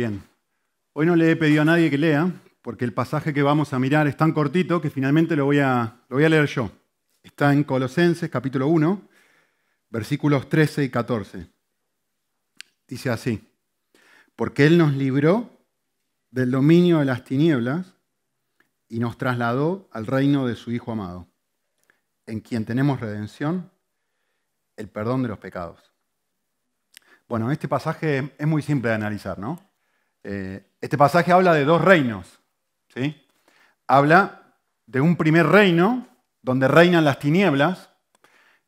bien. Hoy no le he pedido a nadie que lea, porque el pasaje que vamos a mirar es tan cortito que finalmente lo voy a, lo voy a leer yo. Está en Colosenses capítulo 1, versículos 13 y 14. Dice así, porque Él nos libró del dominio de las tinieblas y nos trasladó al reino de su Hijo amado, en quien tenemos redención, el perdón de los pecados. Bueno, este pasaje es muy simple de analizar, ¿no? Eh, este pasaje habla de dos reinos, ¿sí? Habla de un primer reino donde reinan las tinieblas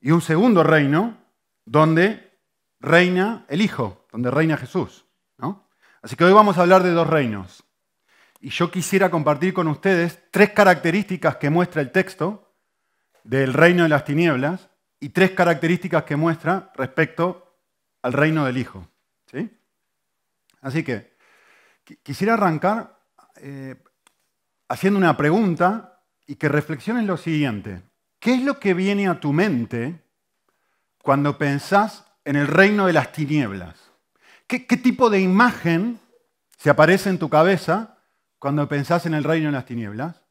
y un segundo reino donde reina el Hijo, donde reina Jesús. Así que hoy vamos a hablar de dos reinos. Y yo quisiera compartir con ustedes tres características que muestra el texto del reino de las tinieblas y tres características que muestra respecto al reino del Hijo. ¿sí? Así que quisiera arrancar eh, haciendo una pregunta y que reflexiones lo siguiente. ¿Qué es lo que viene a tu mente cuando pensás en el reino de las tinieblas? ¿Qué, qué tipo de imagen se aparece en tu cabeza cuando pensás en el reino de las tinieblas?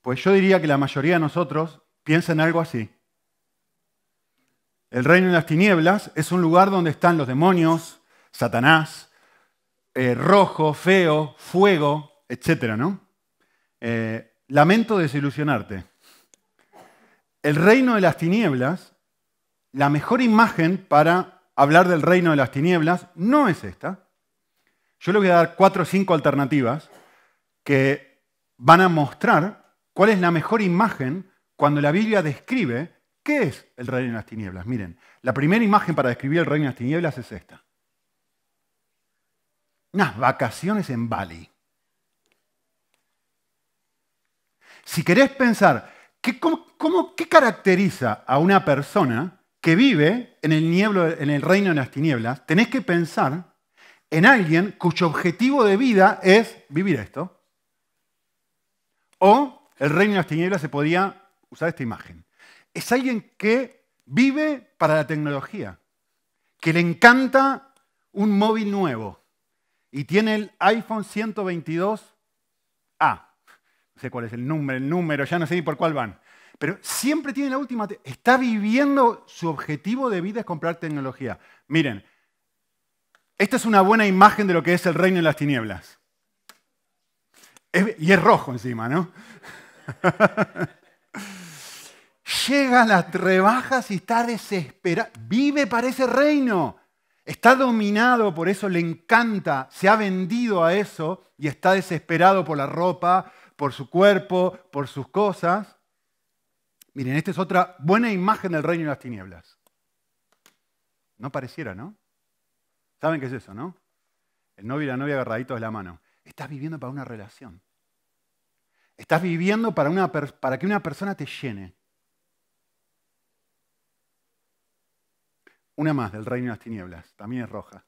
Pues yo diría que la mayoría de nosotros piensa en algo así. El reino de las tinieblas es un lugar donde están los demonios, Satanás, eh, rojo, feo, fuego, etc. ¿no? Eh, lamento desilusionarte. El reino de las tinieblas, la mejor imagen para hablar del reino de las tinieblas no es esta. Yo le voy a dar cuatro o cinco alternativas que van a mostrar cuál es la mejor imagen cuando la Biblia describe ¿Qué es el reino de las tinieblas? Miren, la primera imagen para describir el reino de las tinieblas es esta. Unas vacaciones en Bali. Si querés pensar, ¿qué, ¿qué caracteriza a una persona que vive en el, en el reino de las tinieblas? Tenés que pensar en alguien cuyo objetivo de vida es vivir esto. O el reino de las tinieblas se podría usar esta imagen es alguien que vive para la tecnología, que le encanta un móvil nuevo y tiene el iPhone 122A. No sé cuál es el número, el número, ya no sé ni por cuál van. Pero siempre tiene la última. Está viviendo su objetivo de vida es comprar tecnología. Miren, esta es una buena imagen de lo que es el reino de las tinieblas. y es rojo encima, ¿no? llega a las rebajas y está desesperado. Vive para ese reino. Está dominado, por eso le encanta, se ha vendido a eso y está desesperado por la ropa, por su cuerpo, por sus cosas. Miren, esta es otra buena imagen del reino de las tinieblas. No pareciera, ¿no? ¿Saben qué es eso, no? El novio y la novia agarraditos de la mano. Estás viviendo para una relación. Estás viviendo para, para que una persona te llene. Una más del reino de las tinieblas, también es roja.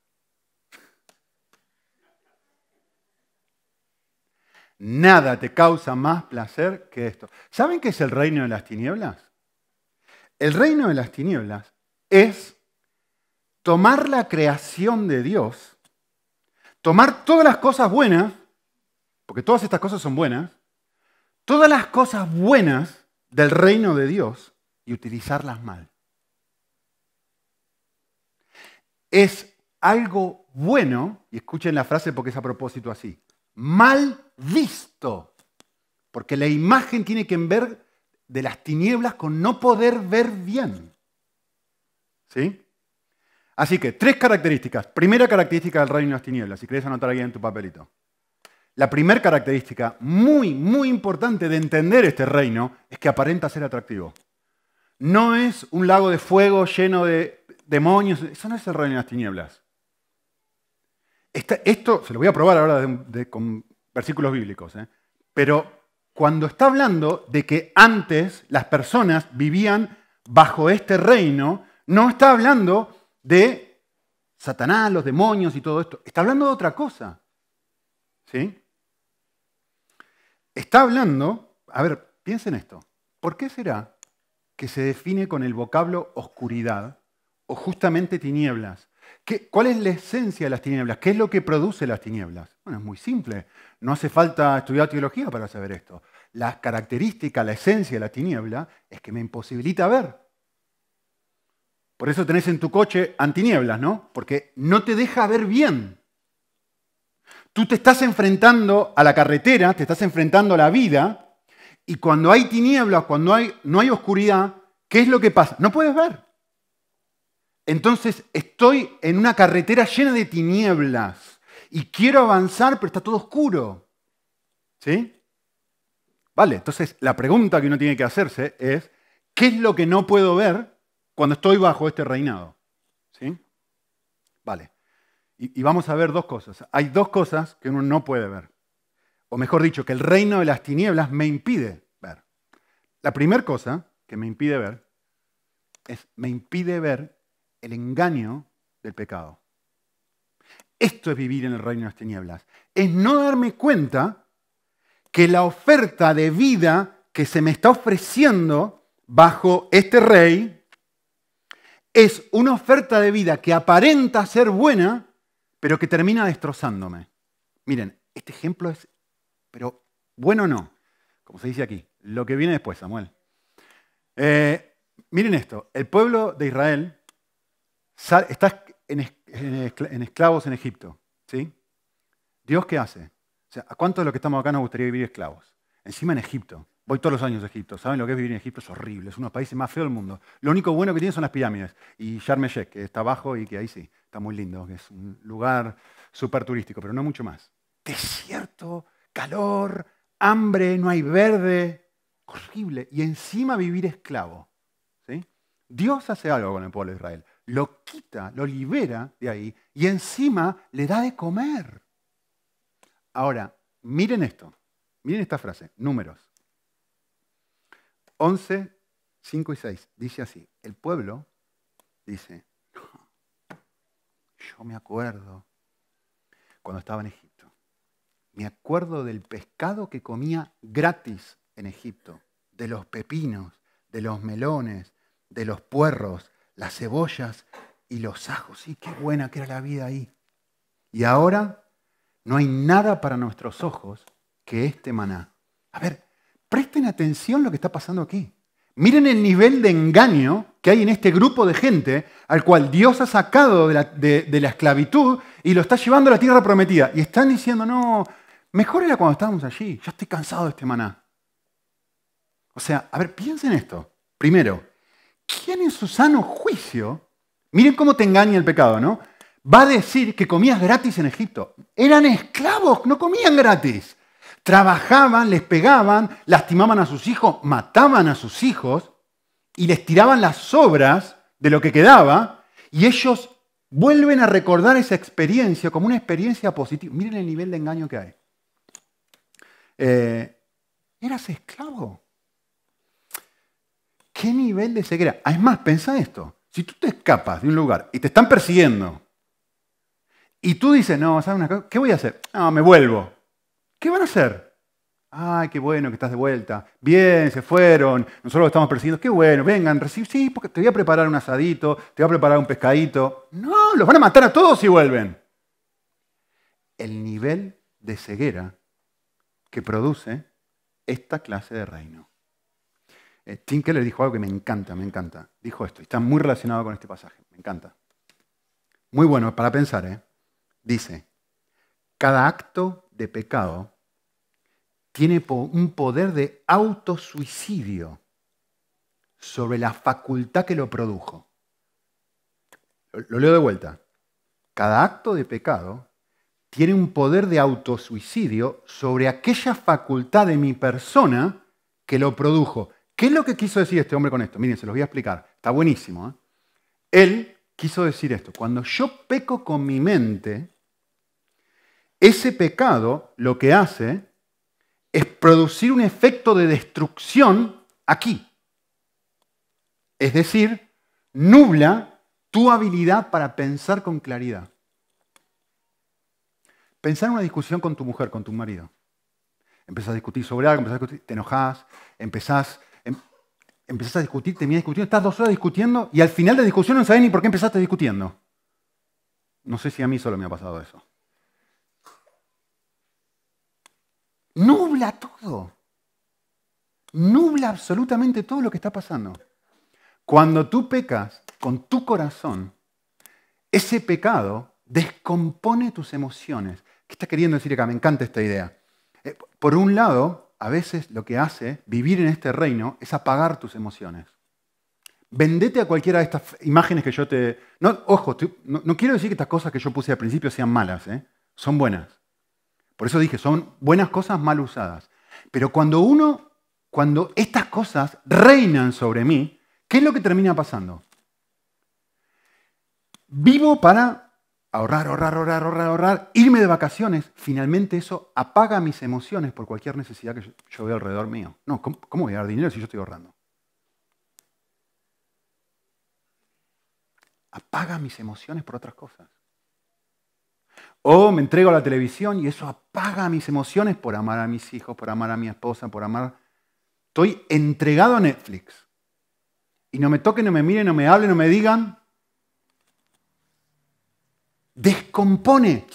Nada te causa más placer que esto. ¿Saben qué es el reino de las tinieblas? El reino de las tinieblas es tomar la creación de Dios, tomar todas las cosas buenas, porque todas estas cosas son buenas, todas las cosas buenas del reino de Dios y utilizarlas mal. Es algo bueno, y escuchen la frase porque es a propósito así, mal visto, porque la imagen tiene que ver de las tinieblas con no poder ver bien. ¿Sí? Así que, tres características. Primera característica del reino de las tinieblas, si querés anotar ahí en tu papelito. La primera característica muy, muy importante de entender este reino es que aparenta ser atractivo. No es un lago de fuego lleno de demonios. Eso no es el reino de las tinieblas. esto se lo voy a probar ahora con versículos bíblicos. ¿eh? Pero cuando está hablando de que antes las personas vivían bajo este reino, no está hablando de Satanás, los demonios y todo esto. Está hablando de otra cosa. ¿Sí? Está hablando, a ver, piensen esto. ¿Por qué será que se define con el vocablo oscuridad justamente tinieblas. ¿Cuál es la esencia de las tinieblas? ¿Qué es lo que produce las tinieblas? Bueno, es muy simple. No hace falta estudiar teología para saber esto. La característica, la esencia de la tiniebla es que me imposibilita ver. Por eso tenés en tu coche antinieblas, ¿no? Porque no te deja ver bien. Tú te estás enfrentando a la carretera, te estás enfrentando a la vida, y cuando hay tinieblas, cuando no hay oscuridad, ¿qué es lo que pasa? No puedes ver. Entonces estoy en una carretera llena de tinieblas y quiero avanzar, pero está todo oscuro. ¿Sí? Vale, entonces la pregunta que uno tiene que hacerse es, ¿qué es lo que no puedo ver cuando estoy bajo este reinado? ¿Sí? Vale. Y, y vamos a ver dos cosas. Hay dos cosas que uno no puede ver. O mejor dicho, que el reino de las tinieblas me impide ver. La primera cosa que me impide ver es, me impide ver el engaño del pecado. Esto es vivir en el reino de las tinieblas. Es no darme cuenta que la oferta de vida que se me está ofreciendo bajo este rey es una oferta de vida que aparenta ser buena, pero que termina destrozándome. Miren, este ejemplo es, pero bueno no, como se dice aquí, lo que viene después, Samuel. Eh, miren esto, el pueblo de Israel está en, esclavos en Egipto. ¿sí? ¿Dios qué hace? O sea, ¿A cuántos de los que estamos acá nos gustaría vivir esclavos? Encima en Egipto. Voy todos los años a Egipto. ¿Saben lo que es vivir en Egipto? Es horrible. Es uno de los países más feos del mundo. Lo único bueno que tiene son las pirámides. Y Sharm el que está abajo y que ahí sí, está muy lindo. Que es un lugar súper turístico, pero no mucho más. Desierto, calor, hambre, no hay verde. Horrible. Y encima vivir esclavo. ¿sí? Dios hace algo con el pueblo de Israel lo quita, lo libera de ahí y encima le da de comer. Ahora, miren esto, miren esta frase, números. 11, 5 y 6, dice así, el pueblo dice, yo me acuerdo cuando estaba en Egipto, me acuerdo del pescado que comía gratis en Egipto, de los pepinos, de los melones, de los puerros, las cebollas y los ajos. Sí, qué buena que era la vida ahí. Y ahora no hay nada para nuestros ojos que este maná. A ver, presten atención lo que está pasando aquí. Miren el nivel de engaño que hay en este grupo de gente al cual Dios ha sacado de la, de la, esclavitud y lo está llevando a la tierra prometida. Y están diciendo, no, mejor era cuando estábamos allí, ya estoy cansado de este maná. O sea, a ver, piensen esto. Primero, ¿quién en su sano juicio, miren cómo te engaña el pecado, ¿no? Va a decir que comías gratis en Egipto. Eran esclavos, no comían gratis. Trabajaban, les pegaban, lastimaban a sus hijos, mataban a sus hijos y les tiraban las sobras de lo que quedaba y ellos vuelven a recordar esa experiencia como una experiencia positiva. Miren el nivel de engaño que hay. Eh, eras esclavo. ¿Qué nivel de ceguera? Es más, pensa esto. Si tú te escapas de un lugar y te están persiguiendo, y tú dices, no, ¿sabes una cosa? ¿Qué voy a hacer? No, me vuelvo. ¿Qué van a hacer? Ay, qué bueno que estás de vuelta. Bien, se fueron. Nosotros estamos persiguiendo. Qué bueno, vengan, recibe. Sí, porque te voy a preparar un asadito, te voy a preparar un pescadito. No, los van a matar a todos si vuelven. El nivel de ceguera que produce esta clase de reino. Eh, Tim Keller dijo algo que me encanta, me encanta. Dijo esto, y está muy relacionado con este pasaje, me encanta. Muy bueno para pensar, ¿eh? Dice, cada acto de pecado tiene un poder de autosuicidio sobre la facultad que lo produjo. Lo leo de vuelta. Cada acto de pecado tiene un poder de autosuicidio sobre aquella facultad de mi persona que lo produjo. ¿Qué es lo que quiso decir este hombre con esto? Miren, se los voy a explicar. Está buenísimo. ¿eh? Él quiso decir esto. Cuando yo peco con mi mente, ese pecado lo que hace es producir un efecto de destrucción aquí. Es decir, nubla tu habilidad para pensar con claridad. Pensar en una discusión con tu mujer, con tu marido. Empezás a discutir sobre algo, empezás a discutir, te enojas, empezás empezás a discutir, terminás discutiendo, estás dos horas discutiendo y al final de la discusión no sabes ni por qué empezaste discutiendo. No sé si a mí solo me ha pasado eso. Nubla todo. Nubla absolutamente todo lo que está pasando. Cuando tú pecas con tu corazón, ese pecado descompone tus emociones. ¿Qué está queriendo decir acá? Me encanta esta idea. Eh, por un lado, a veces lo que hace vivir en este reino es apagar tus emociones. Vendete a cualquiera de estas imágenes que yo te... No, ojo, no, quiero decir que estas cosas que yo puse al principio sean malas, ¿eh? son buenas. Por eso dije, son buenas cosas mal usadas. Pero cuando uno, cuando estas cosas reinan sobre mí, ¿qué es lo que termina pasando? Vivo para ahorrar, ahorrar, ahorrar, ahorrar, ahorrar, irme de vacaciones. Finalmente eso apaga mis emociones por cualquier necesidad que yo, veo alrededor mío. No, ¿cómo, ¿cómo voy a dar dinero si yo estoy ahorrando? apaga mis emociones por otras cosas. O me entrego a la televisión y eso apaga mis emociones por amar a mis hijos, por amar a mi esposa, por amar... Estoy entregado a Netflix. Y no me toquen, no me miren, no me hablen, no me digan. Descompone.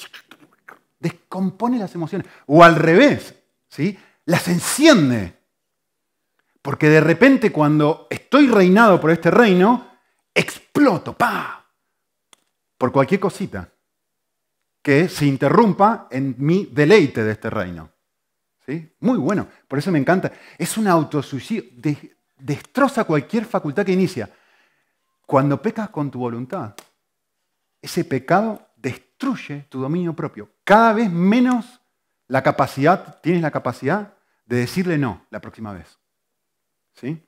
Descompone las emociones. O al revés, ¿sí? Las enciende. Porque de repente cuando estoy reinado por este reino, exploto, pa, por cualquier cosita que se interrumpa en mi deleite de este reino. ¿Sí? Muy bueno, por eso me encanta. Es un autosuicidio, destroza cualquier facultad que inicia. Cuando pecas con tu voluntad, ese pecado destruye tu dominio propio. Cada vez menos la capacidad, tienes la capacidad de decirle no la próxima vez. ¿Sí?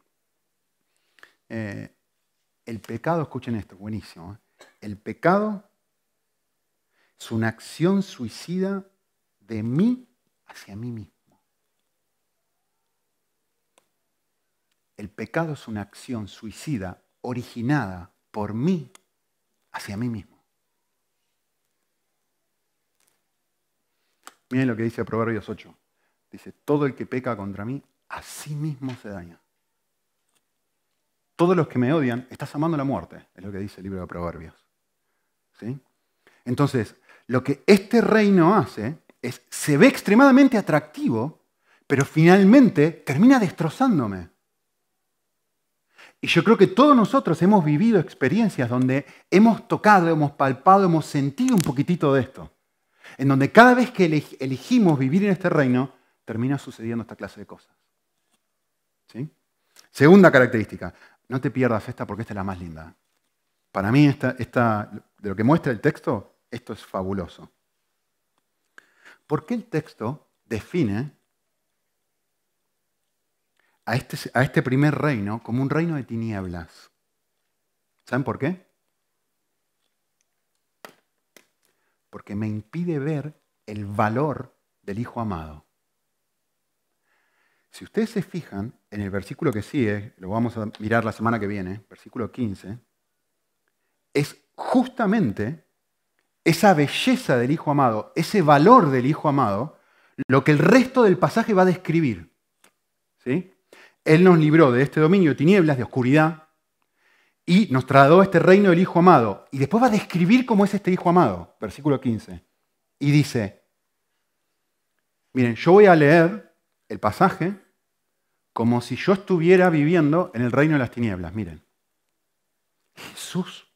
Eh, el pecado, escuchen esto, buenísimo. ¿eh? El pecado es una acción suicida de mí hacia mí mismo. El pecado es una acción suicida originada por mí hacia mí mismo. Miren lo que dice Proverbios 8. Dice, todo el que peca contra mí, a sí mismo se daña todos los que me odian, estás amando la muerte, es lo que dice el libro de Proverbios. ¿Sí? Entonces, lo que este reino hace es, se ve extremadamente atractivo, pero finalmente termina destrozándome. Y yo creo que todos nosotros hemos vivido experiencias donde hemos tocado, hemos palpado, hemos sentido un poquitito de esto. En donde cada vez que elegimos vivir en este reino, termina sucediendo esta clase de cosas. ¿Sí? Segunda característica, no te pierdas esta porque esta es la más linda. Para mí, esta, de lo que muestra el texto, esto es fabuloso. ¿Por qué el texto define a este, a este primer reino como un reino de tinieblas? ¿Saben por qué? Porque me impide ver el valor del Hijo amado. Si ustedes se fijan en el versículo que sigue, lo vamos a mirar la semana que viene, versículo 15, es justamente esa belleza del Hijo amado, ese valor del Hijo amado, lo que el resto del pasaje va a describir. ¿Sí? Él nos libró de este dominio de tinieblas, de oscuridad, y nos trasladó este reino del Hijo amado. Y después va a describir cómo es este Hijo amado, versículo 15. Y dice, miren, yo voy a leer el pasaje como si yo estuviera viviendo en el reino de las tinieblas. Miren, Jesús,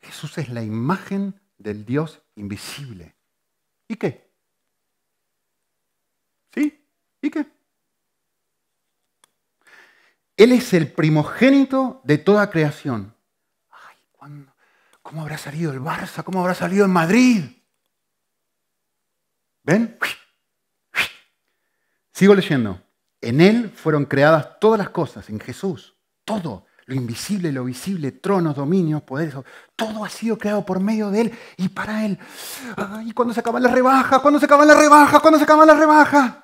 Jesús es la imagen del Dios invisible. ¿Y qué? ¿Sí? ¿Y qué? Él es el primogénito de toda creación. Ay, ¿cómo habrá salido el Barça? ¿Cómo habrá salido el Madrid? ¿Ven? Sigo leyendo. En Él fueron creadas todas las cosas, en Jesús. Todo, lo invisible, lo visible, tronos, dominios, poderes, todo ha sido creado por medio de Él y para Él. ¿Y cuando se acaban las rebajas? ¿Cuándo se acaban las rebajas? ¿Cuándo se acaban las rebajas?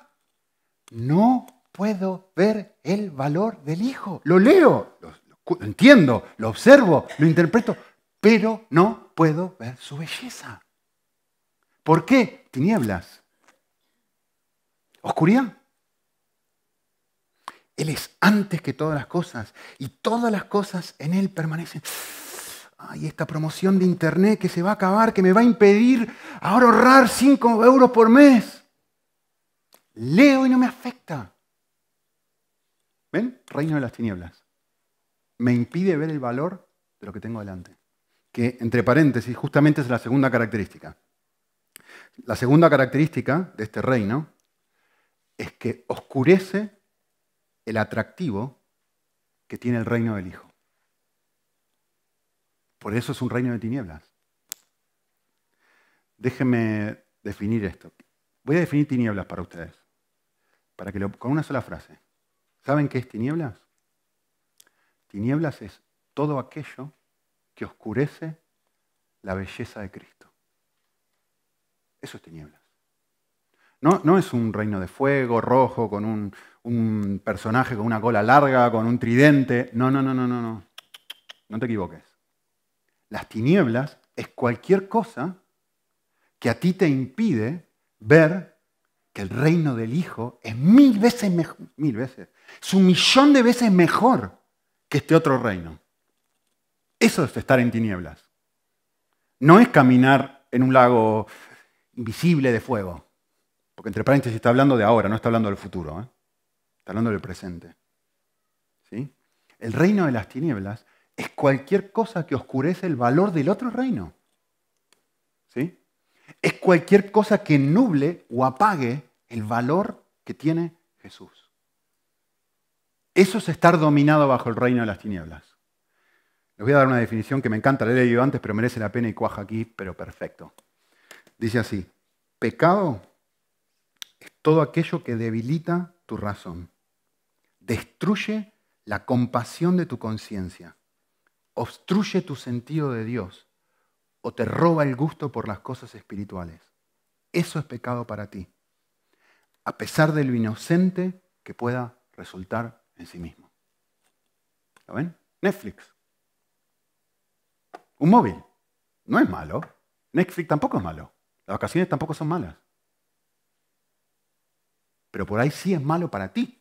No puedo ver el valor del Hijo. Lo leo, lo, entiendo, lo observo, lo interpreto, pero no puedo ver su belleza. ¿Por qué? Tinieblas. Oscuridad. Él es antes que todas las cosas y todas las cosas en Él permanecen. ay, esta promoción de internet que se va a acabar, que me va a impedir ahorrar 5 euros por mes. Leo y no me afecta. ¿Ven? Reino de las tinieblas. Me impide ver el valor de lo que tengo delante. Que, entre paréntesis, justamente es la segunda característica. La segunda característica de este reino es que oscurece el atractivo que tiene el reino del Hijo. Por eso es un reino de tinieblas. Déjenme definir esto. Voy a definir tinieblas para ustedes, para que lo, con una sola frase. ¿Saben qué es tinieblas? Tinieblas es todo aquello que oscurece la belleza de Cristo. Eso es tinieblas. No, no es un reino de fuego rojo con un, un personaje con una cola larga, con un tridente. No, no, no, no, no, no. No te equivoques. Las tinieblas es cualquier cosa que a ti te impide ver que el reino del Hijo es mil veces mejor, mil veces, es un millón de veces mejor que este otro reino. Eso es estar en tinieblas. No es caminar en un lago invisible de fuego. Porque entre paréntesis está hablando de ahora, no está hablando del futuro. ¿eh? Está hablando del presente. ¿Sí? El reino de las tinieblas es cualquier cosa que oscurece el valor del otro reino. ¿Sí? Es cualquier cosa que nuble o apague el valor que tiene Jesús. Eso es estar dominado bajo el reino de las tinieblas. Les voy a dar una definición que me encanta, la he leído antes, pero merece la pena y cuaja aquí, pero perfecto. Dice así, pecado es todo aquello que debilita tu razón, destruye la compasión de tu conciencia, obstruye tu sentido de Dios o te roba el gusto por las cosas espirituales. Eso es pecado para ti, a pesar de lo inocente que pueda resultar en sí mismo. ¿Lo ven? Netflix. Un móvil. No es malo. Netflix tampoco es malo. Las vacaciones tampoco son malas. Pero por ahí sí es malo para ti.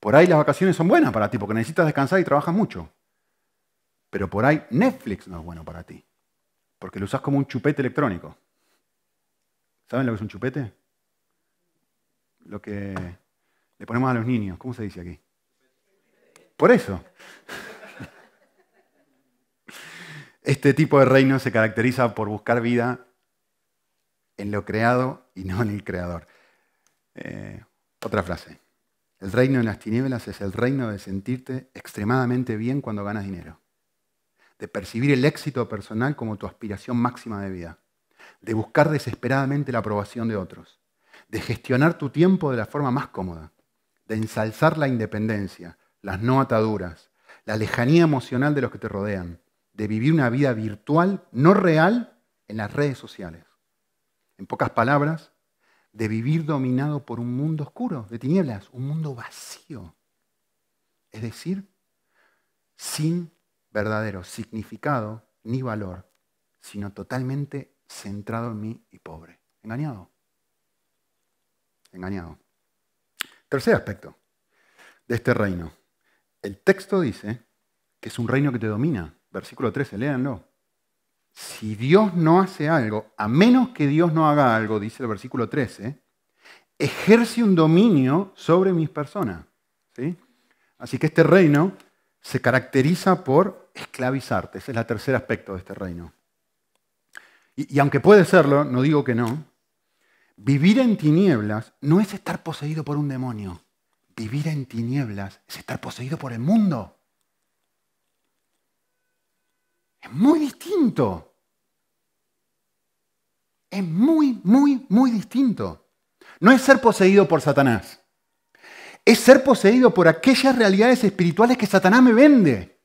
Por ahí las vacaciones son buenas para ti porque necesitas descansar y trabajas mucho. Pero por ahí Netflix no es bueno para ti. Porque lo usas como un chupete electrónico. ¿Saben lo que es un chupete? Lo que le ponemos a los niños. ¿Cómo se dice aquí? Por eso. Este tipo de reino se caracteriza por buscar vida en lo creado y no en el creador. Eh, otra frase. El reino de las tinieblas es el reino de sentirte extremadamente bien cuando ganas dinero, de percibir el éxito personal como tu aspiración máxima de vida, de buscar desesperadamente la aprobación de otros, de gestionar tu tiempo de la forma más cómoda, de ensalzar la independencia, las no ataduras, la lejanía emocional de los que te rodean, de vivir una vida virtual, no real, en las redes sociales. En pocas palabras, de vivir dominado por un mundo oscuro, de tinieblas, un mundo vacío. Es decir, sin verdadero significado ni valor, sino totalmente centrado en mí y pobre. Engañado. Engañado. Tercer aspecto de este reino. El texto dice que es un reino que te domina. Versículo 13, léanlo si Dios no hace algo, a menos que Dios no haga algo, dice el versículo 13, ejerce un dominio sobre mis personas. ¿sí? Así que este reino se caracteriza por esclavizarte. Ese es el tercer aspecto de este reino. Y, y aunque puede serlo, no digo que no, vivir en tinieblas no es estar poseído por un demonio. Vivir en tinieblas es estar poseído por el mundo. Es muy distinto. Es muy, muy, muy distinto. No es ser poseído por Satanás. Es ser poseído por aquellas realidades espirituales que Satanás me vende.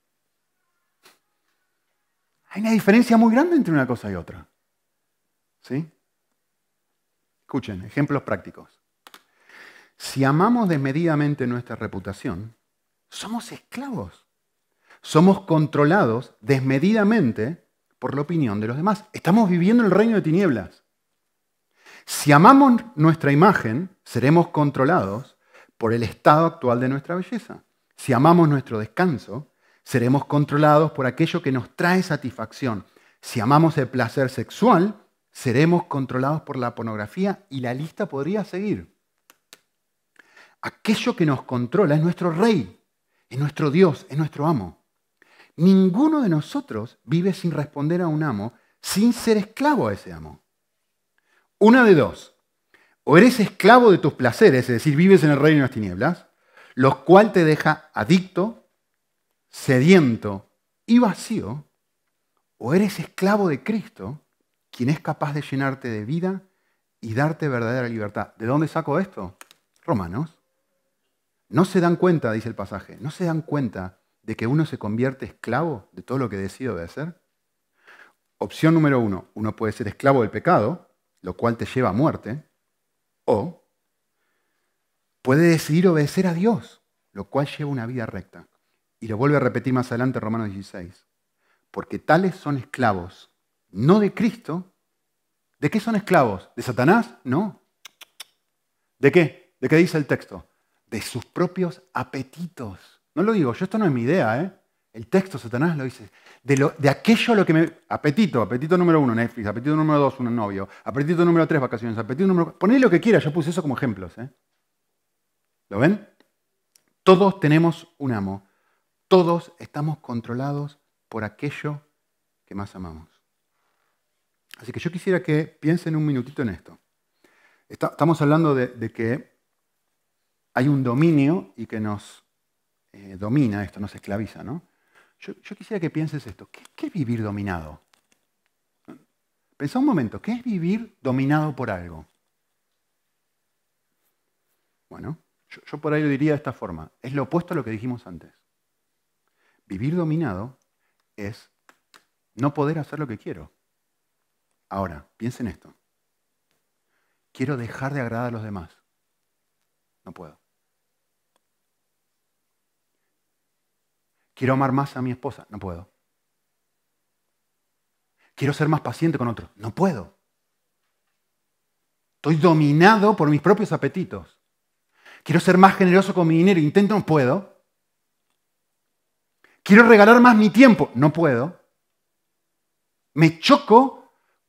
Hay una diferencia muy grande entre una cosa y otra. ¿Sí? Escuchen, ejemplos prácticos. Si amamos desmedidamente nuestra reputación, somos esclavos somos controlados desmedidamente por la opinión de los demás. Estamos viviendo el reino de tinieblas. Si amamos nuestra imagen, seremos controlados por el estado actual de nuestra belleza. Si amamos nuestro descanso, seremos controlados por aquello que nos trae satisfacción. Si amamos el placer sexual, seremos controlados por la pornografía y la lista podría seguir. Aquello que nos controla es nuestro rey, es nuestro Dios, es nuestro amo. Ninguno de nosotros vive sin responder a un amo, sin ser esclavo a ese amo. Una de dos. O eres esclavo de tus placeres, es decir, vives en el reino de las tinieblas, lo cual te deja adicto, sediento y vacío, o eres esclavo de Cristo, quien es capaz de llenarte de vida y darte verdadera libertad. ¿De dónde saco esto? Romanos. No se dan cuenta, dice el pasaje, no se dan cuenta de que uno se convierte esclavo de todo lo que decide obedecer. Opción número uno, uno puede ser esclavo del pecado, lo cual te lleva a muerte, o puede decidir obedecer a Dios, lo cual lleva una vida recta. Y lo vuelve a repetir más adelante Romanos 16. Porque tales son esclavos, no de Cristo. ¿De qué son esclavos? ¿De Satanás? No. ¿De qué? ¿De qué dice el texto? De sus propios apetitos. No lo digo yo, esto no es mi idea, ¿eh? El texto, Satanás lo dice. De, lo, de aquello lo que me. Apetito, apetito número uno, Netflix. Apetito número dos, un novio. Apetito número tres, vacaciones. Apetito número. Poné lo que quiera, yo puse eso como ejemplos. ¿eh? ¿Lo ven? Todos tenemos un amo. Todos estamos controlados por aquello que más amamos. Así que yo quisiera que piensen un minutito en esto. estamos hablando de, que hay un dominio y que nos eh, domina, esto nos esclaviza, ¿no? Yo, quisiera que pienses esto. ¿Qué, es vivir dominado? Pensá un momento, ¿qué es vivir dominado por algo? Bueno, yo, por ahí lo diría de esta forma. Es lo opuesto a lo que dijimos antes. Vivir dominado es no poder hacer lo que quiero. Ahora, piensen esto. Quiero dejar de agradar a los demás. No puedo. Quiero amar más a mi esposa. No puedo. Quiero ser más paciente con otros. No puedo. Estoy dominado por mis propios apetitos. Quiero ser más generoso con mi dinero. Intento, no puedo. Quiero regalar más mi tiempo. No puedo. Me choco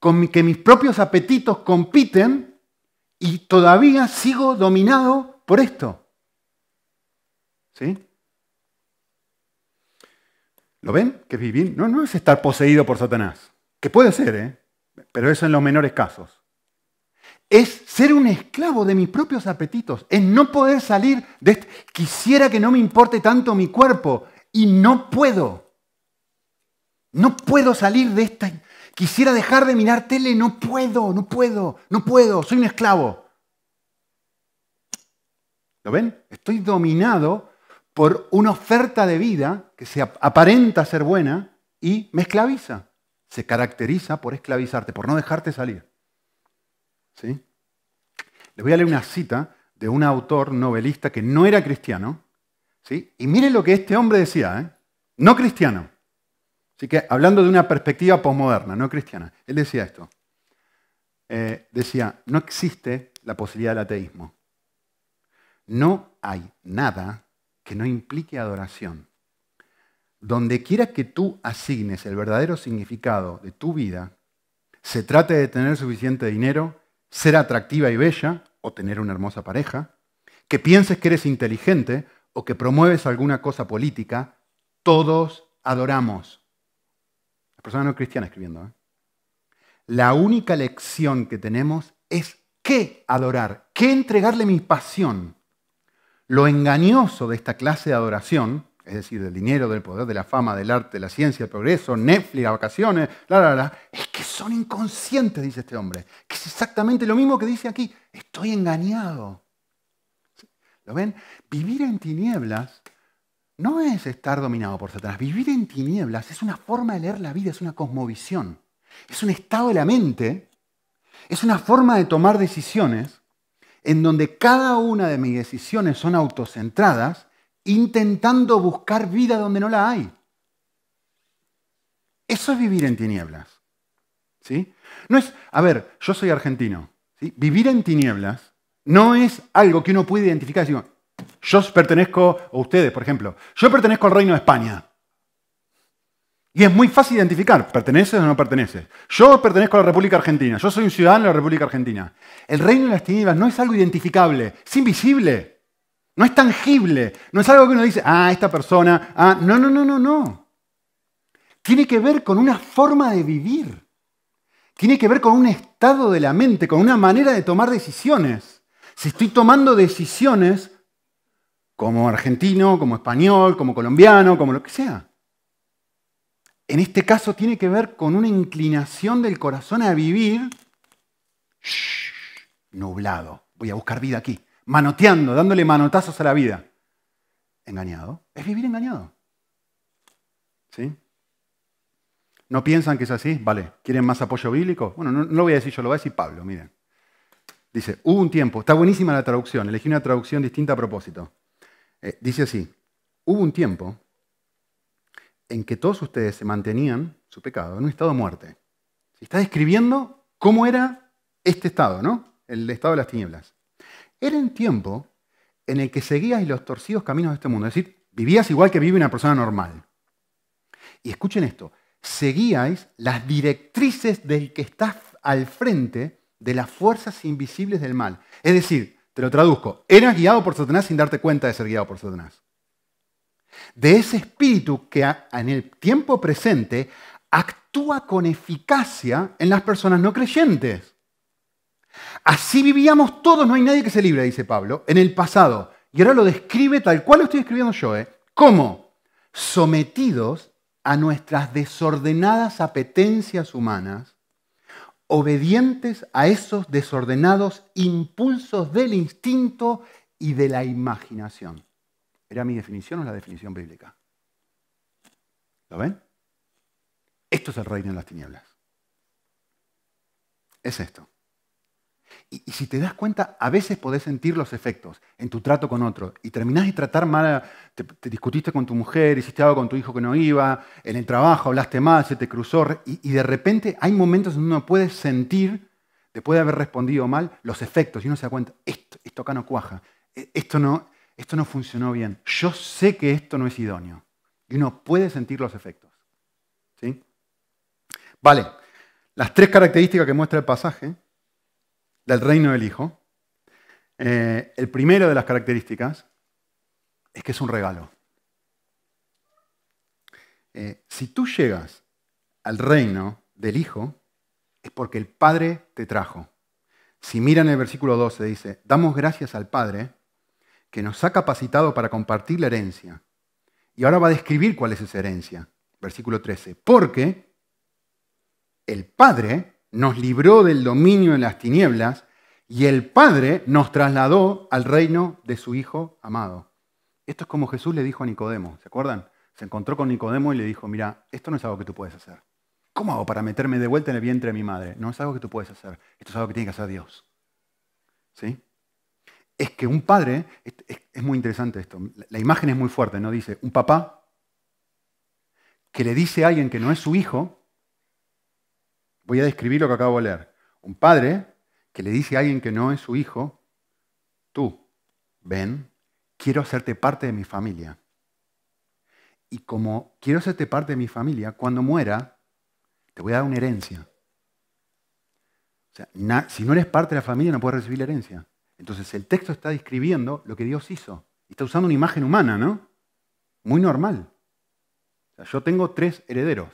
con que mis propios apetitos compiten y todavía sigo dominado por esto. ¿Sí? ¿Lo ven? Que vivir. No, no es estar poseído por Satanás. Que puede ser, ¿eh? Pero eso en los menores casos. Es ser un esclavo de mis propios apetitos. Es no poder salir de este. Quisiera que no me importe tanto mi cuerpo. Y no puedo. No puedo salir de esta. Quisiera dejar de mirar tele. No puedo, no puedo, no puedo. Soy un esclavo. ¿Lo ven? Estoy dominado por una oferta de vida que se aparenta ser buena y me esclaviza. Se caracteriza por esclavizarte, por no dejarte salir. ¿Sí? Les voy a leer una cita de un autor novelista que no era cristiano. ¿sí? Y miren lo que este hombre decía, ¿eh? no cristiano. Así que hablando de una perspectiva posmoderna, no cristiana. Él decía esto. Eh, decía, no existe la posibilidad del ateísmo. No hay nada que no implique adoración. Donde quiera que tú asignes el verdadero significado de tu vida, se trate de tener suficiente dinero, ser atractiva y bella o tener una hermosa pareja, que pienses que eres inteligente o que promueves alguna cosa política, todos adoramos. Persona no cristiana escribiendo. ¿eh? La única lección que tenemos es qué adorar, qué entregarle mi pasión. Lo engañoso de esta clase de adoración, es decir, del dinero, del poder, de la fama, del arte, de la ciencia, del progreso, Netflix, vacaciones, la, la, la, es que son inconscientes, dice este hombre. Que es exactamente lo mismo que dice aquí. Estoy engañado. ¿Lo ven? Vivir en tinieblas no es estar dominado por Satanás. Vivir en tinieblas es una forma de leer la vida, es una cosmovisión. Es un estado de la mente, es una forma de tomar decisiones en donde cada una de mis decisiones son autocentradas, intentando buscar vida donde no la hay. Eso es vivir en tinieblas. ¿sí? No es, a ver, yo soy argentino. Vivir en tinieblas no es algo que uno puede identificar. Yo pertenezco, o ustedes, por ejemplo, yo pertenezco al reino de España. Y es muy fácil identificar, ¿perteneces o no perteneces? Yo pertenezco a la República Argentina, yo soy un ciudadano de la República Argentina. El reino de las tinieblas no es algo identificable, es invisible, no es tangible, no es algo que uno dice, ah, esta persona, ah, no, no, no, no, no. Tiene que ver con una forma de vivir, tiene que ver con un estado de la mente, con una manera de tomar decisiones. Si estoy tomando decisiones como argentino, como español, como colombiano, como lo que sea en este caso tiene que ver con una inclinación del corazón a vivir nublado. Voy a buscar vida aquí, manoteando, dándole manotazos a la vida. Engañado. Es vivir engañado. ¿Sí? ¿No piensan que es así? Vale. ¿Quieren más apoyo bíblico? Bueno, no, lo voy a decir yo, lo va a decir Pablo, miren. Dice, hubo un tiempo, está buenísima la traducción, elegí una traducción distinta a propósito. Eh, dice así, hubo un tiempo en que todos ustedes se mantenían, su pecado, en un estado de muerte. Se está describiendo cómo era este estado, ¿no? El estado de las tinieblas. Era un tiempo en el que seguías los torcidos caminos de este mundo. Es decir, vivías igual que vive una persona normal. Y escuchen esto, seguíais las directrices del que está al frente de las fuerzas invisibles del mal. Es decir, te lo traduzco, eras guiado por Satanás sin darte cuenta de ser guiado por Satanás de ese espíritu que en el tiempo presente actúa con eficacia en las personas no creyentes. Así vivíamos todos, no hay nadie que se libre, dice Pablo, en el pasado. Y ahora lo describe tal cual lo estoy escribiendo yo, ¿eh? ¿Cómo? Sometidos a nuestras desordenadas apetencias humanas, obedientes a esos desordenados impulsos del instinto y de la imaginación. ¿Era mi definición o la definición bíblica? ¿Lo ven? Esto es el reino de las tinieblas. Es esto. Y, si te das cuenta, a veces podés sentir los efectos en tu trato con otro y terminás de tratar mal, te, discutiste con tu mujer, hiciste algo con tu hijo que no iba, en el trabajo hablaste mal, se te cruzó y, de repente hay momentos en donde uno puede sentir, después de haber respondido mal, los efectos y uno se da cuenta, esto, esto acá no cuaja, e, esto no, esto no funcionó bien, yo sé que esto no es idóneo. Y uno puede sentir los efectos. ¿Sí? Vale, las tres características que muestra el pasaje del reino del Hijo. Eh, el primero de las características es que es un regalo. Eh, si tú llegas al reino del Hijo, es porque el Padre te trajo. Si miran el versículo 12, dice, damos gracias al Padre que nos ha capacitado para compartir la herencia. Y ahora va a describir cuál es esa herencia. Versículo 13. Porque el Padre nos libró del dominio de las tinieblas y el Padre nos trasladó al reino de su Hijo amado. Esto es como Jesús le dijo a Nicodemo, ¿se acuerdan? Se encontró con Nicodemo y le dijo, mira, esto no es algo que tú puedes hacer. ¿Cómo hago para meterme de vuelta en el vientre de mi madre? No es algo que tú puedes hacer. Esto es algo que tiene que hacer Dios. ¿Sí? es que un padre, es, muy interesante esto, la imagen es muy fuerte, ¿no? Dice, un papá que le dice a alguien que no es su hijo, voy a describir lo que acabo de leer, un padre que le dice a alguien que no es su hijo, tú, ven, quiero hacerte parte de mi familia. Y como quiero hacerte parte de mi familia, cuando muera, te voy a dar una herencia. O sea, si no eres parte de la familia, no puedes recibir la herencia. Entonces el texto está describiendo lo que Dios hizo. Está usando una imagen humana, ¿no? Muy normal. yo tengo tres herederos.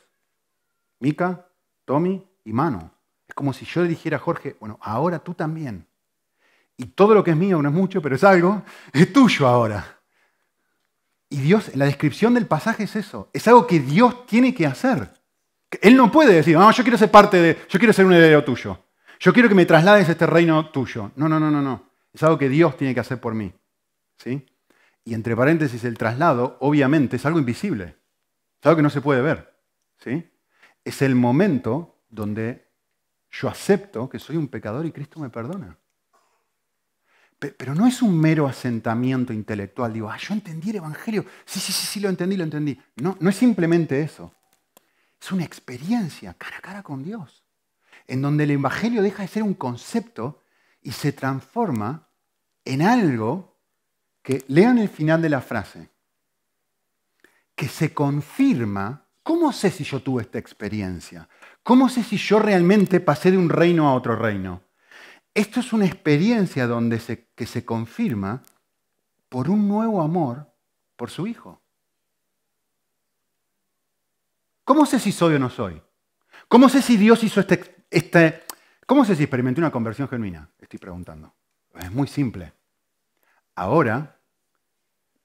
Mica, Tommy y Mano. Es como si yo le dijera a Jorge, bueno, ahora tú también. Y todo lo que es mío no es mucho, pero es algo, es tuyo ahora. Y Dios, la descripción del pasaje es eso. Es algo que Dios tiene que hacer. Él no puede decir, no, yo quiero ser parte de, yo quiero ser un heredero tuyo. Yo quiero que me traslades a este reino tuyo. No, no, no, no, no. Es algo que Dios tiene que hacer por mí. ¿sí? Y entre paréntesis, el traslado, obviamente, es algo invisible. Es algo que no se puede ver. ¿sí? Es el momento donde yo acepto que soy un pecador y Cristo me perdona. Pero no es un mero asentamiento intelectual. Digo, ah, yo entendí el Evangelio. Sí, sí, sí, sí, lo entendí, lo entendí. No, no es simplemente eso. Es una experiencia cara a cara con Dios, en donde el Evangelio deja de ser un concepto y se transforma en algo que, lean el final de la frase, que se confirma ¿cómo sé si yo tuve esta experiencia? ¿Cómo sé si yo realmente pasé de un reino a otro reino? Esto es una experiencia donde se, que se confirma por un nuevo amor por su hijo. ¿Cómo sé si soy o no soy? ¿Cómo sé si Dios hizo este, este ¿Cómo sé si experimenté una conversión genuina? Estoy preguntando. Es muy simple. Ahora,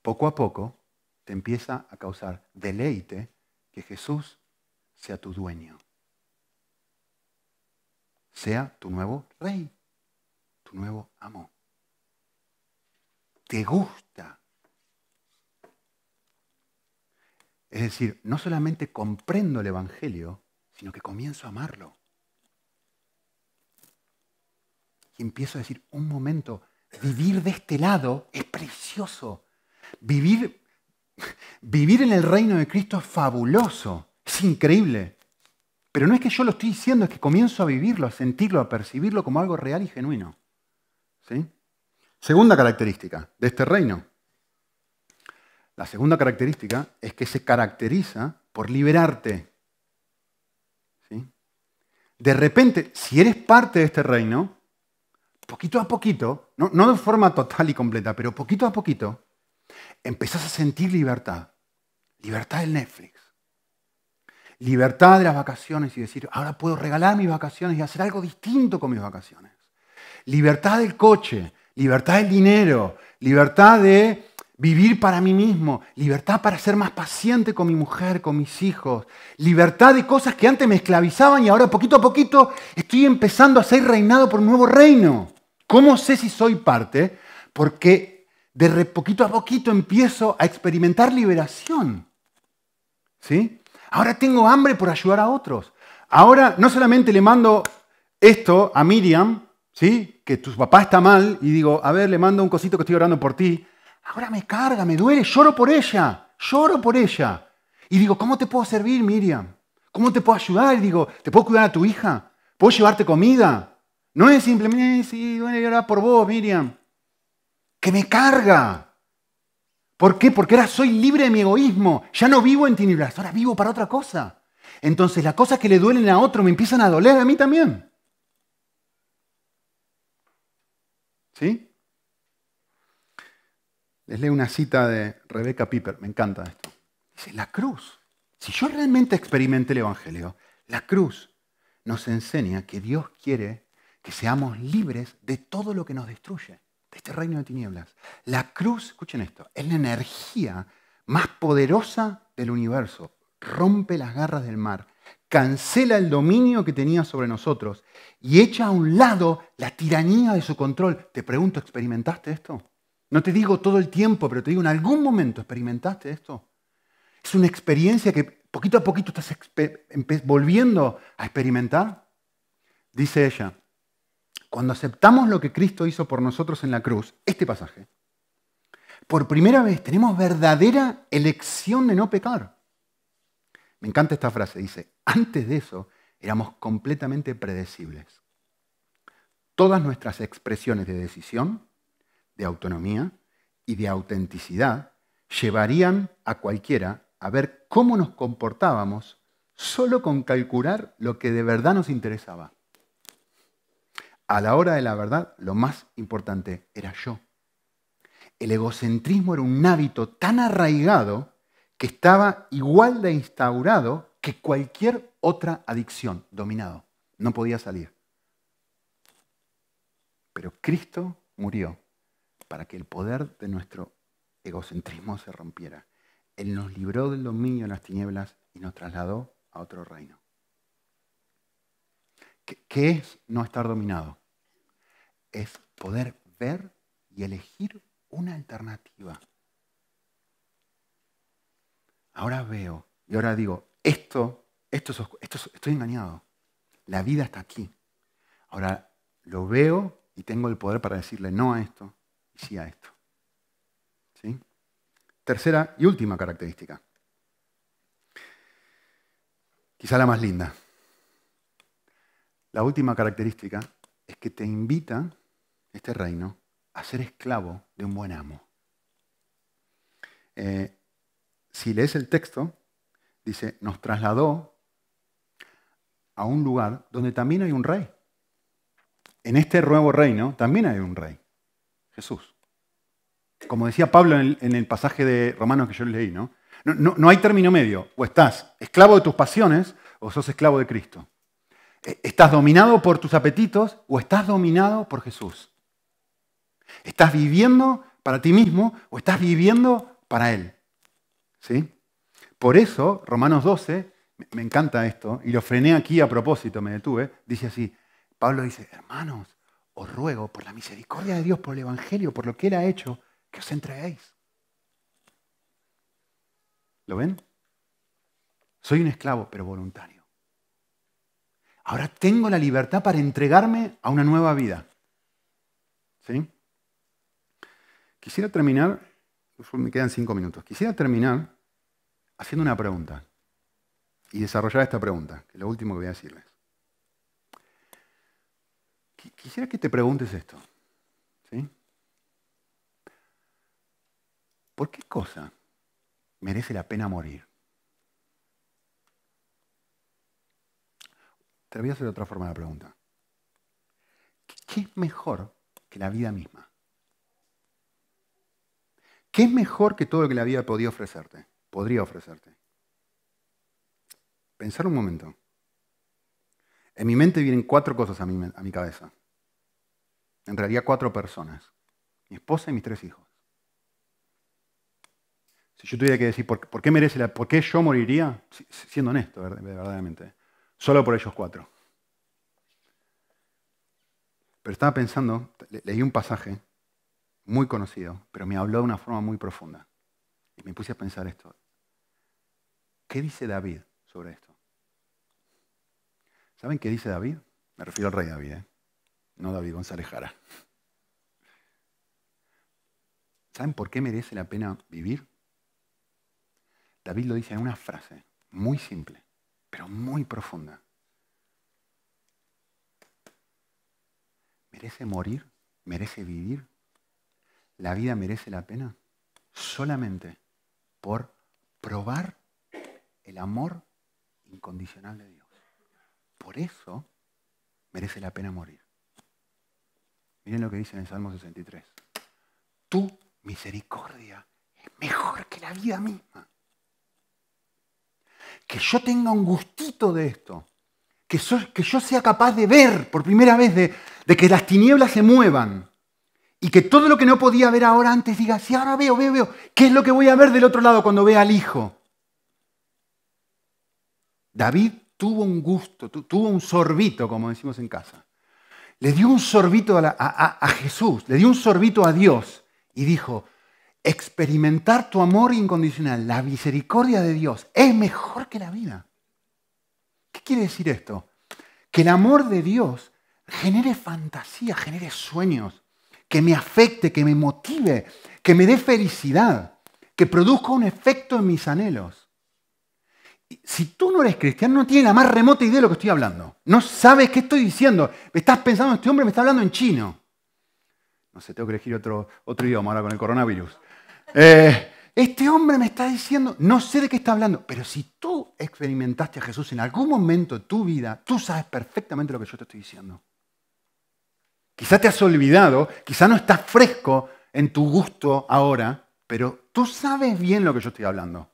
poco a poco, te empieza a causar deleite que Jesús sea tu dueño. Sea tu nuevo rey, tu nuevo amo. Te gusta. Es decir, no solamente comprendo el Evangelio, sino que comienzo a amarlo. y empiezo a decir, un momento, vivir de este lado es precioso. Vivir, vivir en el reino de Cristo es fabuloso, es increíble. Pero no es que yo lo estoy diciendo, es que comienzo a vivirlo, a sentirlo, a percibirlo como algo real y genuino. ¿Sí? Segunda característica de este reino. La segunda característica es que se caracteriza por liberarte. ¿Sí? De repente, si eres parte de este reino, poquito a poquito, no, de forma total y completa, pero poquito a poquito, empezás a sentir libertad. Libertad del Netflix. Libertad de las vacaciones y decir, ahora puedo regalar mis vacaciones y hacer algo distinto con mis vacaciones. Libertad del coche, libertad del dinero, libertad de vivir para mí mismo, libertad para ser más paciente con mi mujer, con mis hijos, libertad de cosas que antes me esclavizaban y ahora poquito a poquito estoy empezando a ser reinado por un nuevo reino. ¿Cómo sé si soy parte? Porque de poquito a poquito empiezo a experimentar liberación. ¿Sí? Ahora tengo hambre por ayudar a otros. Ahora no solamente le mando esto a Miriam, ¿sí? que tu papá está mal, y digo, a ver, le mando un cosito que estoy orando por ti. Ahora me carga, me duele, lloro por ella, lloro por ella. Y digo, ¿cómo te puedo servir, Miriam? ¿Cómo te puedo ayudar? Y digo, ¿te puedo cuidar a tu hija? ¿Puedo llevarte comida? No es simplemente, sí, duele llorar por vos, Miriam. Que me carga. ¿Por qué? Porque ahora soy libre de mi egoísmo. Ya no vivo en tinieblas, ahora vivo para otra cosa. Entonces las cosas que le duelen a otro me empiezan a doler a mí también. ¿Sí? Les leo una cita de Rebecca Piper, me encanta esto. Dice, la cruz. Si yo realmente experimenté el Evangelio, la cruz nos enseña que Dios quiere que seamos libres de todo lo que nos destruye, de este reino de tinieblas. La cruz, escuchen esto, es la energía más poderosa del universo. Rompe las garras del mar, cancela el dominio que tenía sobre nosotros y echa a un lado la tiranía de su control. Te pregunto, ¿experimentaste esto? No te digo todo el tiempo, pero te digo, ¿en algún momento experimentaste esto? Es una experiencia que poquito a poquito estás volviendo a experimentar. Dice ella, cuando aceptamos lo que Cristo hizo por nosotros en la cruz, este pasaje, por primera vez tenemos verdadera elección de no pecar. Me encanta esta frase, dice, antes de eso éramos completamente predecibles. Todas nuestras expresiones de decisión, de autonomía y de autenticidad llevarían a cualquiera a ver cómo nos comportábamos solo con calcular lo que de verdad nos interesaba a la hora de la verdad, lo más importante era yo. El egocentrismo era un hábito tan arraigado que estaba igual de instaurado que cualquier otra adicción, dominado. No podía salir. Pero Cristo murió para que el poder de nuestro egocentrismo se rompiera. Él nos libró del dominio de las tinieblas y nos trasladó a otro reino. ¿Qué, es no estar dominado? Es poder ver y elegir una alternativa. Ahora veo y ahora digo, esto, esto, esto, estoy engañado. La vida está aquí. Ahora lo veo y tengo el poder para decirle no a esto y sí a esto. ¿Sí? Tercera y última característica. Quizá la más linda. La última característica es que te invita este reino a ser esclavo de un buen amo. Eh, si lees el texto, dice, nos trasladó a un lugar donde también hay un rey. En este nuevo reino también hay un rey, Jesús. Como decía Pablo en el, pasaje de Romanos que yo leí, ¿no? No, no hay término medio. O estás esclavo de tus pasiones o sos esclavo de Cristo. E, ¿Estás dominado por tus apetitos o estás dominado por Jesús? ¿Estás viviendo para ti mismo o estás viviendo para Él? ¿Sí? Por eso, Romanos 12, me encanta esto, y lo frené aquí a propósito, me detuve, dice así, Pablo dice, hermanos, os ruego por la misericordia de Dios, por el Evangelio, por lo que Él ha hecho, que os entreguéis. ¿Lo ven? Soy un esclavo, pero voluntario. Ahora tengo la libertad para entregarme a una nueva vida. ¿Sí? Quisiera terminar, me quedan cinco minutos, quisiera terminar haciendo una pregunta y desarrollar esta pregunta, que es lo último que voy a decirles. Quisiera que te preguntes esto. ¿sí? ¿Por qué cosa merece la pena morir? Te voy a hacer otra forma la pregunta. ¿Qué es mejor que la vida misma? ¿Qué es mejor que todo lo que la vida podía ofrecerte? Podría ofrecerte. Pensar un momento. En mi mente vienen cuatro cosas a mi, cabeza. En realidad cuatro personas. Mi esposa y mis tres hijos. Si yo tuviera que decir por, qué merece la, por qué yo moriría, siendo honesto, verdaderamente, solo por ellos cuatro. Pero estaba pensando, leí un pasaje muy conocido, pero me habló de una forma muy profunda. Y me puse a pensar esto. ¿Qué dice David sobre esto? ¿Saben qué dice David? Me refiero al rey David, ¿eh? no David González Jara. ¿Saben por qué merece la pena vivir? David lo dice en una frase muy simple, pero muy profunda. ¿Merece morir? ¿Merece vivir? La vida merece la pena solamente por probar el amor incondicional de Dios. Por eso merece la pena morir. Miren lo que dice en el Salmo 63. Tu misericordia es mejor que la vida misma. Que yo tenga un gustito de esto. Que, que yo sea capaz de ver por primera vez de, de que las tinieblas se muevan y que todo lo que no podía ver ahora antes diga, sí, ahora veo, veo, veo, ¿qué es lo que voy a ver del otro lado cuando vea al hijo? David tuvo un gusto, tuvo un sorbito, como decimos en casa. Le dio un sorbito a, a Jesús, le dio un sorbito a Dios y dijo, experimentar tu amor incondicional, la misericordia de Dios, es mejor que la vida. ¿Qué quiere decir esto? Que el amor de Dios genere fantasía, genere sueños, que me afecte, que me motive, que me dé felicidad, que produzca un efecto en mis anhelos. Si tú no eres cristiano, no tienes la más remota idea de lo que estoy hablando. No sabes qué estoy diciendo. Estás pensando, este hombre me está hablando en chino. No sé, tengo que elegir otro, otro idioma ahora con el coronavirus. Eh, este hombre me está diciendo, no sé de qué está hablando, pero si tú experimentaste a Jesús en algún momento de tu vida, tú sabes perfectamente lo que yo te estoy diciendo. Quizá te has olvidado, quizá no estás fresco en tu gusto ahora, pero tú sabes bien lo que yo estoy hablando.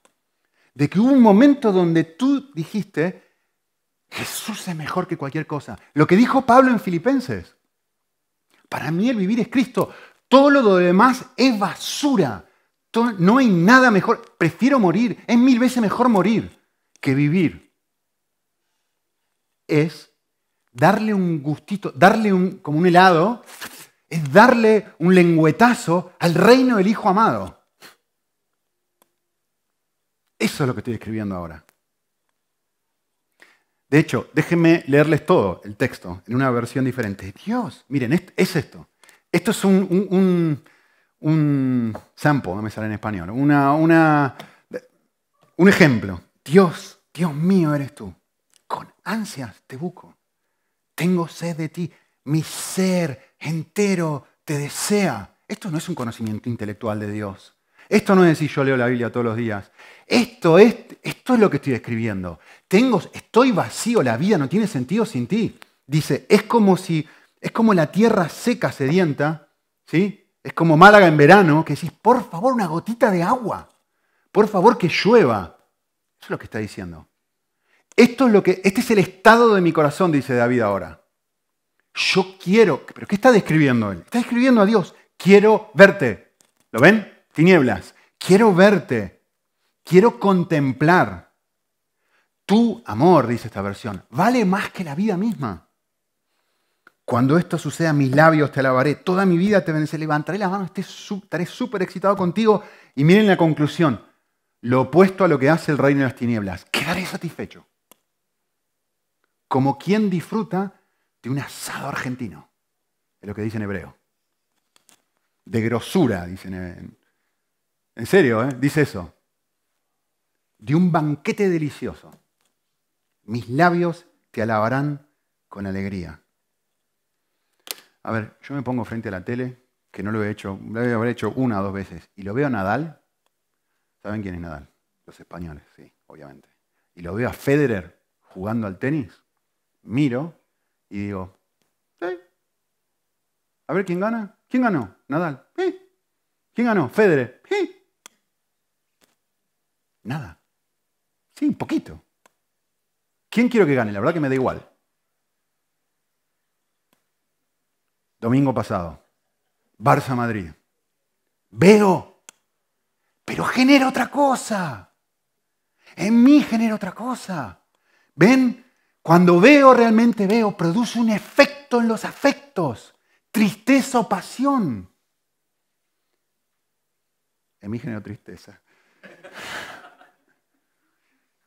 De que hubo un momento donde tú dijiste, Jesús es mejor que cualquier cosa. Lo que dijo Pablo en Filipenses. Para mí el vivir es Cristo. Todo lo demás es basura. No hay nada mejor. Prefiero morir. Es mil veces mejor morir que vivir. Es darle un gustito, darle un, como un helado, es darle un lengüetazo al reino del Hijo amado. Eso es lo que estoy escribiendo ahora. De hecho, déjenme leerles todo el texto en una versión diferente. Dios, miren, es esto. Esto es un, un, sample, no me sale en español, una, una, un ejemplo. Dios, Dios mío eres tú. Con ansias te busco tengo sed de ti, mi ser entero te desea. Esto no es un conocimiento intelectual de Dios. Esto no es decir yo leo la Biblia todos los días. Esto es, esto es lo que estoy escribiendo. Tengo, estoy vacío, la vida no tiene sentido sin ti. Dice, es como si, es como la tierra seca, sedienta, ¿sí? Es como Málaga en verano, que decís, por favor, una gotita de agua. Por favor, que llueva. Eso es lo que está diciendo. Esto es lo que, este es el estado de mi corazón, dice David ahora. Yo quiero, pero ¿qué está describiendo él? Está describiendo a Dios. Quiero verte. ¿Lo ven? Tinieblas.Quiero verte. Quiero contemplar. Tu amor, dice esta versión, vale más que la vida misma. Cuando esto suceda, mis labios te alabaré, toda mi vida te venceré, levantaré las manos, estaré súper excitado contigo. Y miren la conclusión, lo opuesto a lo que hace el reino de las tinieblas, quedaré satisfecho. Como quien disfruta de un asado argentino, es lo que dice en hebreo. De grosura, dicen en, en serio, ¿eh? dice eso. De un banquete delicioso. Mis labios te alabarán con alegría. A ver, yo me pongo frente a la tele, que no lo he hecho, lo he haber hecho una o dos veces, y lo veo a Nadal. ¿Saben quién es Nadal? Los españoles, sí, obviamente. Y lo veo a Federer jugando al tenis. Miro y digo, A ver quién gana. ¿Quién ganó? Nadal. ¿Quién ganó? Federer. Nada. Sí, un poquito. ¿Quién quiero que gane? La verdad que me da igual. Domingo pasado. Barça Madrid. Veo, pero genera otra cosa. En mí genera otra cosa. ¿Ven? Cuando veo, realmente veo, produce un efecto en los afectos. Tristeza o pasión. En mí genera tristeza.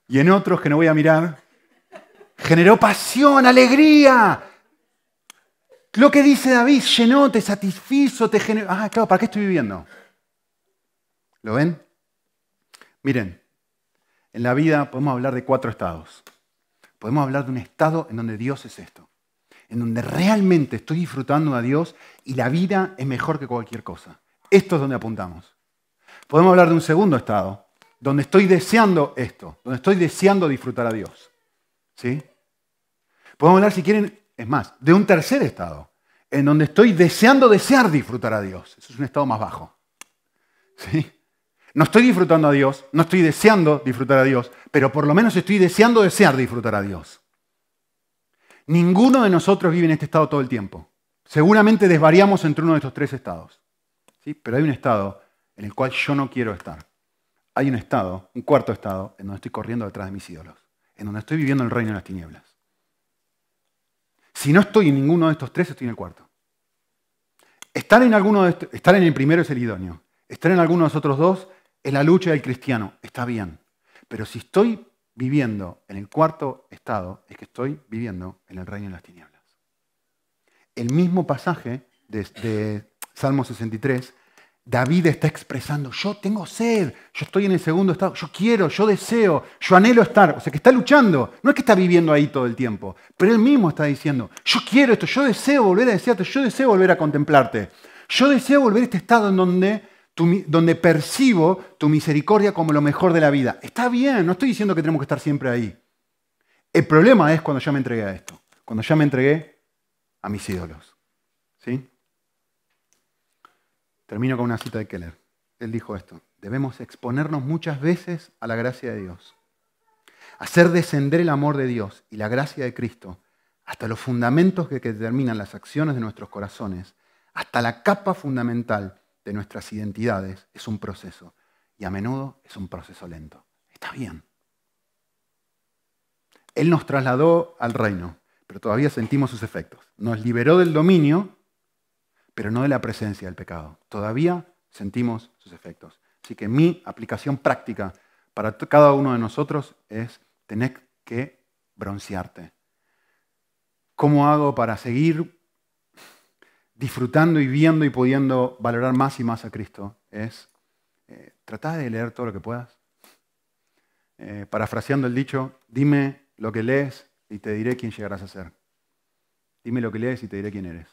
Y en otros que no voy a mirar, generó pasión, alegría. Lo que dice David, llenó, te satisfizo, te generó. Ah, claro, ¿para qué estoy viviendo? ¿Lo ven? Miren, en la vida podemos hablar de cuatro estados. Podemos hablar de un estado en donde Dios es esto, en donde realmente estoy disfrutando a Dios y la vida es mejor que cualquier cosa. Esto es donde apuntamos. Podemos hablar de un segundo estado, donde estoy deseando esto, donde estoy deseando disfrutar a Dios. ¿Sí? Podemos hablar, si quieren, es más, de un tercer estado, en donde estoy deseando desear disfrutar a Dios. Eso es un estado más bajo. ¿Sí? No estoy disfrutando a Dios, no estoy deseando disfrutar a Dios, pero por lo menos estoy deseando desear disfrutar a Dios. Ninguno de nosotros vive en este estado todo el tiempo. Seguramente desvariamos entre uno de estos tres estados. ¿Sí? Pero hay un estado en el cual yo no quiero estar hay un estado, un cuarto estado, en donde estoy corriendo detrás de mis ídolos, en donde estoy viviendo el reino de las tinieblas. Si no estoy en ninguno de estos tres, estoy en el cuarto. Estar en, alguno de estar en el primero es el idóneo. Estar en alguno de los otros dos es la lucha del cristiano. Está bien. Pero si estoy viviendo en el cuarto estado, es que estoy viviendo en el reino de las tinieblas. El mismo pasaje de, Salmo 63 David está expresando, yo tengo sed, yo estoy en el segundo estado, yo quiero, yo deseo, yo anhelo estar. O sea, que está luchando. No es que está viviendo ahí todo el tiempo, pero él mismo está diciendo, yo quiero esto, yo deseo volver a desearte, yo deseo volver a contemplarte. Yo deseo volver a este estado en donde, donde percibo tu misericordia como lo mejor de la vida. Está bien, no estoy diciendo que tenemos que estar siempre ahí. El problema es cuando ya me entregué a esto, cuando ya me entregué a mis ídolos. ¿Sí? Termino con una cita de Keller. Él dijo esto, debemos exponernos muchas veces a la gracia de Dios, hacer descender el amor de Dios y la gracia de Cristo hasta los fundamentos que determinan las acciones de nuestros corazones, hasta la capa fundamental de nuestras identidades, es un proceso. Y a menudo es un proceso lento. Está bien. Él nos trasladó al reino, pero todavía sentimos sus efectos. Nos liberó del dominio pero no de la presencia del pecado. Todavía sentimos sus efectos. Así que mi aplicación práctica para cada uno de nosotros es tener que broncearte. ¿Cómo hago para seguir disfrutando y viendo y pudiendo valorar más y más a Cristo? Es eh, tratar de leer todo lo que puedas. Eh, parafraseando el dicho, dime lo que lees y te diré quién llegarás a ser. Dime lo que lees y te diré quién eres.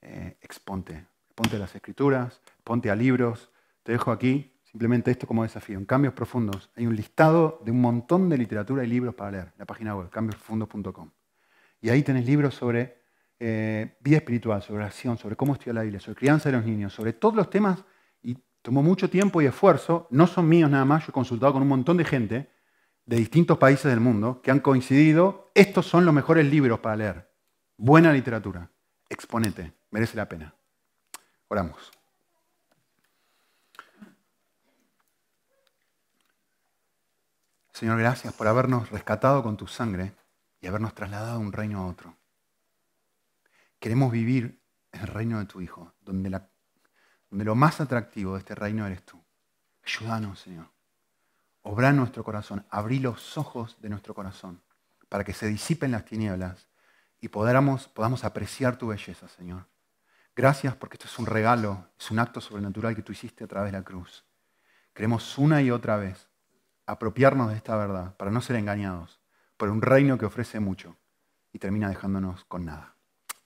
Eh, exponte. Ponte a las escrituras, ponte a libros. Te dejo aquí, Simplemente esto como desafío. En Cambios Profundos hay un listado de un montón de literatura y libros para leer. La página web, cambiosprofundos.com. Y ahí tenés libros sobre eh, vida espiritual, sobre oración, sobre cómo estudiar la Biblia, sobre crianza de los niños, sobre todos los temas. Y tomó mucho tiempo y esfuerzo. No son míos nada más. Yo he consultado con un montón de gente de distintos países del mundo que han coincidido. Estos son los mejores libros para leer. Buena literatura. Exponete. Merece la pena. Oramos. Señor, gracias por habernos rescatado con tu sangre y habernos trasladado de un reino a otro. Queremos vivir en el reino de tu Hijo, donde, lo más atractivo de este reino eres tú. Ayúdanos, Señor. Obra nuestro corazón, abrí los ojos de nuestro corazón para que se disipen las tinieblas y podamos apreciar tu belleza, Señor. Gracias porque esto es un regalo, es un acto sobrenatural que tú hiciste a través de la cruz. Queremos una y otra vez apropiarnos de esta verdad para no ser engañados por un reino que ofrece mucho y termina dejándonos con nada.